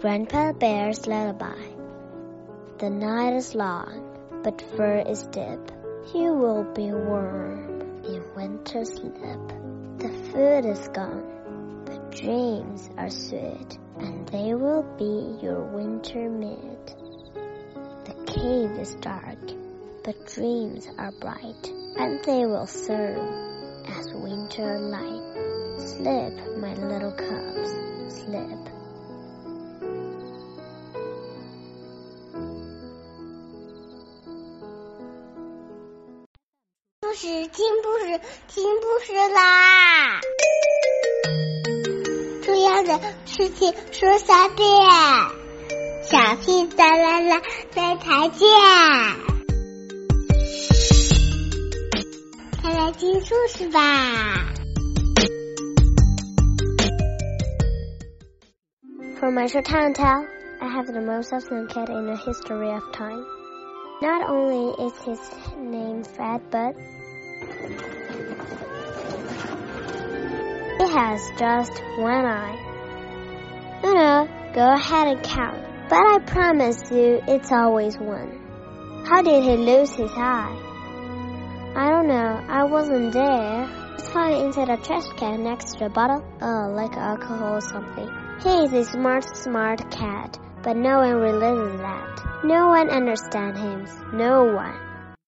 Grandpa Bear's Lullaby The night is long, but fur is deep. You will be warm in winter sleep. The food is gone, but dreams are sweet, and they will be your winter meat. The cave is dark, but dreams are bright, and they will serve as winter light. Sleep, my little cubs, sleep. 故事听故事听故事啦！重要的事情说三遍，小屁哒啦啦，明天见！快来听故事吧！For my short time tell, I have the most awesome cat in the history of time. Not only is his name Fat, but he has just one eye. No, go ahead and count. But I promise you it's always one. How did he lose his eye? I don't know. I wasn't there. It's found inside a trash can next to a bottle. Oh, like alcohol or something. He is a smart, smart cat, but no one realizes that. No one understands him. No one.